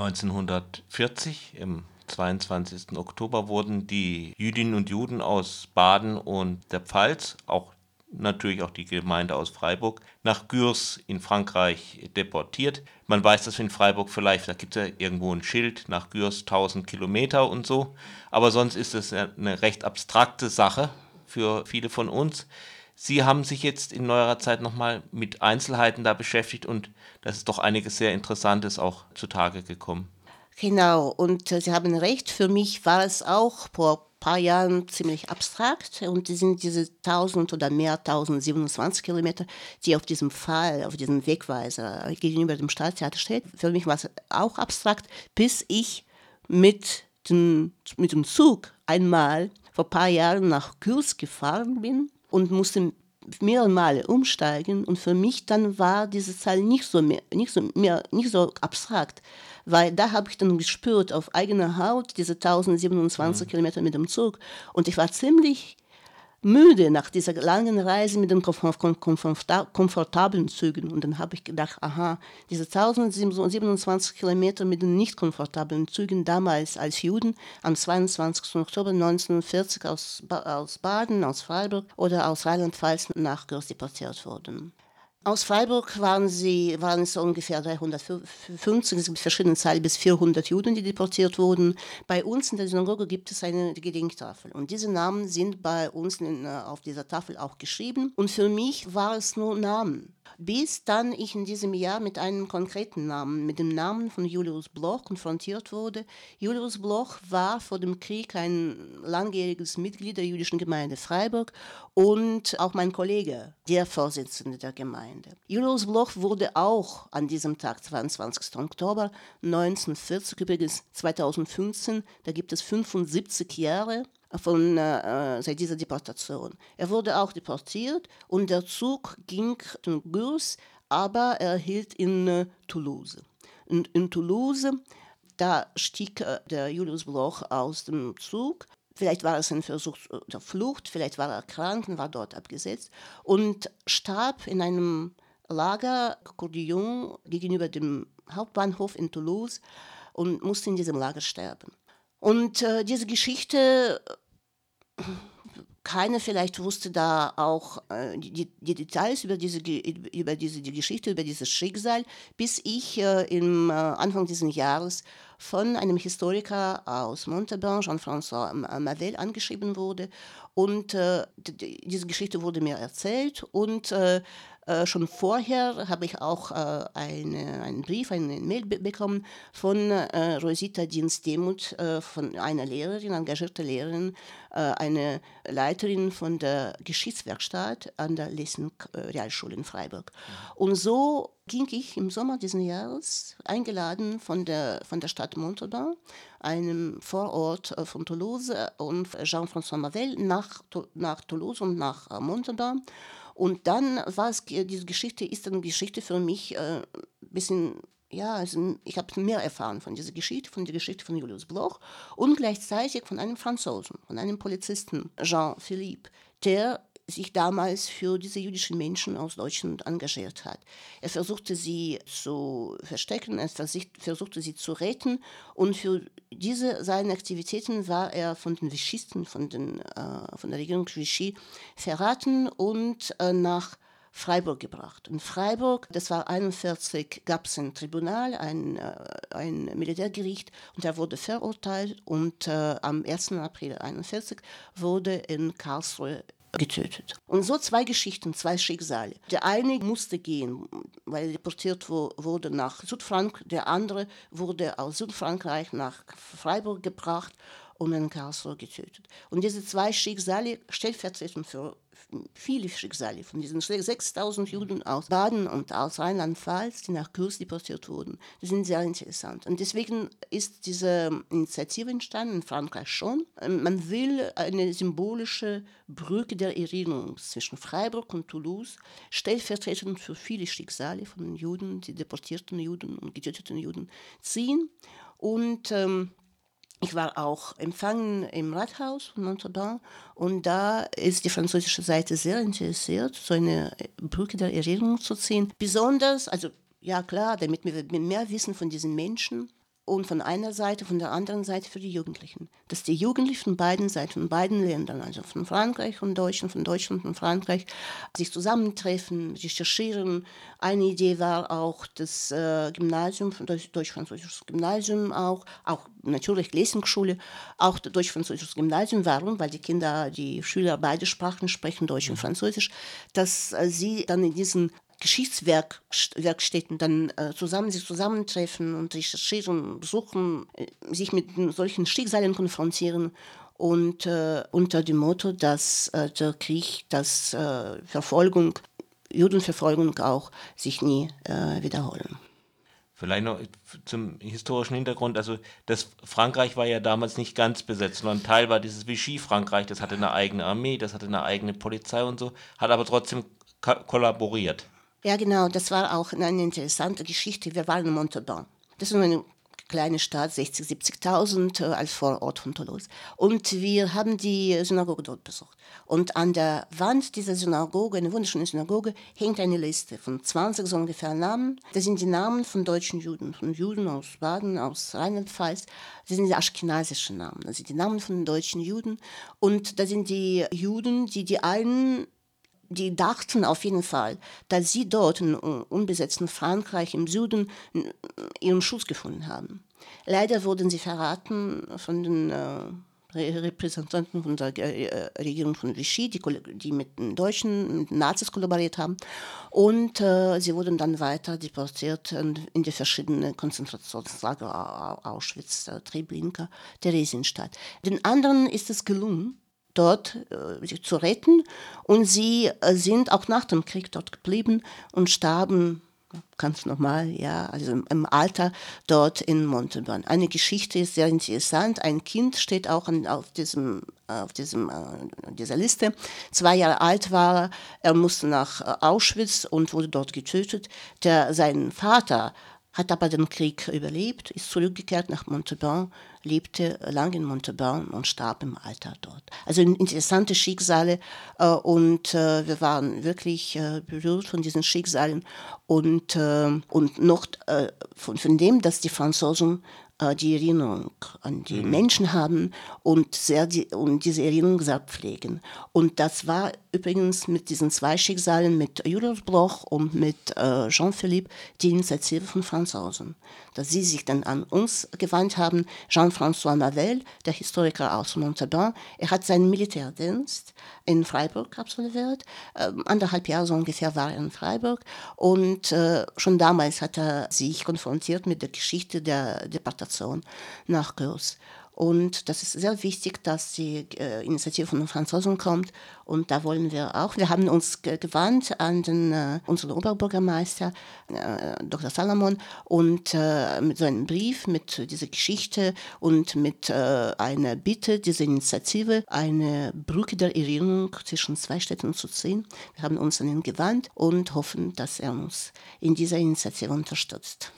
1940, im 22. Oktober, wurden die Jüdinnen und Juden aus Baden und der Pfalz, auch natürlich auch die Gemeinde aus Freiburg, nach Gürs in Frankreich deportiert. Man weiß das in Freiburg vielleicht, da gibt es ja irgendwo ein Schild, nach Gürs 1000 Kilometer und so. Aber sonst ist es eine recht abstrakte Sache für viele von uns. Sie haben sich jetzt in neuerer Zeit nochmal mit Einzelheiten da beschäftigt und das ist doch einiges sehr Interessantes auch zutage gekommen. Genau, und äh, Sie haben recht, für mich war es auch vor ein paar Jahren ziemlich abstrakt und die sind diese 1000 oder mehr 1027 Kilometer, die auf diesem Fall, auf diesem Wegweiser gegenüber dem Staatstheater steht. Für mich war es auch abstrakt, bis ich mit dem, mit dem Zug einmal vor ein paar Jahren nach Kurs gefahren bin und musste mehrere Male umsteigen und für mich dann war diese Zahl nicht so mehr, nicht so mehr, nicht so abstrakt, weil da habe ich dann gespürt auf eigener Haut diese 1027 mhm. Kilometer mit dem Zug und ich war ziemlich müde nach dieser langen Reise mit den komfortablen Zügen. Und dann habe ich gedacht, aha, diese 1027 Kilometer mit den nicht komfortablen Zügen damals als Juden am 22. Oktober 1940 aus, aus Baden, aus Freiburg oder aus Rheinland-Pfalz nach Gürs deportiert wurden. Aus Freiburg waren, sie, waren es ungefähr 350, es gibt verschiedene Zahlen, bis 400 Juden, die deportiert wurden. Bei uns in der Synagoge gibt es eine Gedenktafel und diese Namen sind bei uns in, äh, auf dieser Tafel auch geschrieben. Und für mich war es nur Namen bis dann ich in diesem Jahr mit einem konkreten Namen, mit dem Namen von Julius Bloch konfrontiert wurde. Julius Bloch war vor dem Krieg ein langjähriges Mitglied der jüdischen Gemeinde Freiburg und auch mein Kollege, der Vorsitzende der Gemeinde. Julius Bloch wurde auch an diesem Tag, 22. Oktober 1940, übrigens 2015, da gibt es 75 Jahre, von, äh, seit dieser Deportation. Er wurde auch deportiert und der Zug ging zum Gurs, aber er hielt in äh, Toulouse. Und in Toulouse, da stieg äh, der Julius Bloch aus dem Zug. Vielleicht war es ein Versuch der Flucht, vielleicht war er krank und war dort abgesetzt und starb in einem Lager Cordillon gegenüber dem Hauptbahnhof in Toulouse und musste in diesem Lager sterben. Und äh, diese Geschichte, keiner vielleicht wusste da auch äh, die, die, Details über diese, über diese die Geschichte, über dieses Schicksal, bis ich äh, im äh, Anfang dieses Jahres von einem Historiker aus Montauban, Jean-François Mavel, angeschrieben wurde. Und äh, diese Geschichte wurde mir erzählt und äh, schon vorher habe ich auch äh, eine, einen Brief, eine Mail be bekommen von äh, Rosita Dienst-Demuth, äh, von einer Lehrerin, engagierte Lehrerin, äh, eine Leiterin von der Geschichtswerkstatt an der Lessing Realschule in Freiburg. Mhm. Und so ging ich im Sommer dieses Jahres, eingeladen von der, von der Stadt Montauban, einem Vorort von Toulouse und Jean-François Mavel nach, nach Toulouse und nach Montauban. Und dann war es, diese Geschichte ist eine Geschichte für mich ein äh, bisschen ja, also ich habe mehr erfahren von dieser Geschichte, von der Geschichte von Julius Bloch und gleichzeitig von einem Franzosen, von einem Polizisten, Jean-Philippe, der sich damals für diese jüdischen Menschen aus Deutschland engagiert hat. Er versuchte sie zu verstecken, er versuchte sie zu retten und für diese seine Aktivitäten war er von den Vichisten, von, den, äh, von der Regierung Vichy verraten und äh, nach Freiburg gebracht. In Freiburg, das war 1941, gab es ein Tribunal, ein, äh, ein Militärgericht und er wurde verurteilt und äh, am 1. April 1941 wurde in Karlsruhe getötet. Und so zwei Geschichten, zwei Schicksale. Der eine musste gehen, weil er deportiert wurde nach Südfrankreich, der andere wurde aus Südfrankreich nach Freiburg gebracht und in Karlsruhe getötet. Und diese zwei Schicksale stellvertretend für viele Schicksale von diesen 6000 Juden aus Baden und aus Rheinland-Pfalz, die nach Kurs deportiert wurden, die sind sehr interessant. Und deswegen ist diese Initiative entstanden, in Frankreich schon. Man will eine symbolische Brücke der Erinnerung zwischen Freiburg und Toulouse, stellvertretend für viele Schicksale von den Juden, die deportierten Juden und getöteten Juden, ziehen. Und ähm, ich war auch empfangen im Rathaus von Montauban und da ist die französische Seite sehr interessiert, so eine Brücke der Erinnerung zu ziehen. Besonders, also ja klar, damit wir mehr wissen von diesen Menschen. Und von einer Seite, von der anderen Seite für die Jugendlichen. Dass die Jugendlichen von beiden Seiten, von beiden Ländern, also von Frankreich und Deutschland, von Deutschland und Frankreich, sich zusammentreffen, recherchieren. Eine Idee war auch das äh, Gymnasium, deutsch-französisches Gymnasium auch, auch natürlich Lesungsschule, auch deutsch-französisches Gymnasium. Warum? Weil die Kinder, die Schüler beide Sprachen sprechen, Deutsch und Französisch, dass äh, sie dann in diesen Geschichtswerkstätten dann äh, zusammen sich zusammentreffen und recherchieren, suchen, äh, sich mit solchen Schicksalen konfrontieren und äh, unter dem Motto, dass äh, der Krieg, dass äh, Verfolgung, Judenverfolgung auch sich nie wiederholen. Vielleicht noch zum historischen Hintergrund, also das Frankreich war ja damals nicht ganz besetzt, sondern Teil war dieses Vichy-Frankreich, das hatte eine eigene Armee, das hatte eine eigene Polizei und so, hat aber trotzdem kollaboriert. Ja, genau, das war auch eine interessante Geschichte. Wir waren in Montauban. Das ist eine kleine Stadt, 60, 70.000 äh, als Vorort von Toulouse. Und wir haben die Synagoge dort besucht. Und an der Wand dieser Synagoge, eine wunderschöne Synagoge, hängt eine Liste von 20 so ungefähr Namen. Das sind die Namen von deutschen Juden, von Juden aus Baden, aus Rheinland-Pfalz. Das sind die aschkenasischen Namen, das sind die Namen von deutschen Juden. Und das sind die Juden, die die einen die dachten auf jeden Fall, dass sie dort im unbesetzten Frankreich im Süden ihren Schutz gefunden haben. Leider wurden sie verraten von den äh, Repräsentanten von der äh, Regierung von Vichy, die, die, mit den Deutschen, mit den Nazis kollaboriert haben. Und äh, sie wurden dann weiter deportiert in die verschiedenen Konzentrationslager Auschwitz, äh, Treblinka, Theresienstadt. Den anderen ist es gelungen, dort äh, zu retten. Und sie äh, sind auch nach dem Krieg dort geblieben und starben ganz normal, ja, also im, Alter dort in Montalban. Eine Geschichte ist sehr interessant. Ein Kind steht auch an, auf, diesem, auf diesem, äh, dieser Liste. Zwei Jahre alt war er, er musste nach äh, Auschwitz und wurde dort getötet. Der, sein Vater hat aber den Krieg überlebt, ist zurückgekehrt nach Montauban, lebte lange in Montauban und starb im Alter dort. Also interessante Schicksale äh, und äh, wir waren wirklich äh, berührt von diesen Schicksalen und, äh, und noch äh, von, von dem, dass die Franzosen die Erinnerung an die mhm. Menschen haben und, sehr die, und diese Erinnerung sehr pflegen. Und das war übrigens mit diesen zwei Schicksalen, mit Julius Bloch und mit äh, Jean-Philippe, die Initiative von Franzosen. Dass sie sich dann an uns gewandt haben. Jean-François Mavel, der Historiker aus Montauban, er hat seinen Militärdienst in Freiburg absolviert. Äh, anderthalb Jahre so ungefähr war er in Freiburg. Und äh, schon damals hat er sich konfrontiert mit der Geschichte der Deportation Migration nach Groß. Und das ist sehr wichtig, dass die äh, Initiative von den Franzosen kommt. Und da wollen wir auch. Wir haben uns gewandt an den, äh, unseren Oberbürgermeister, äh, Dr. Salomon, und äh, mit so einem Brief mit dieser Geschichte und mit äh, einer Bitte, diese Initiative, eine Brücke der Erinnerung zwischen zwei Städten zu ziehen. Wir haben uns an ihn gewandt und hoffen, dass er uns in dieser Initiative unterstützt.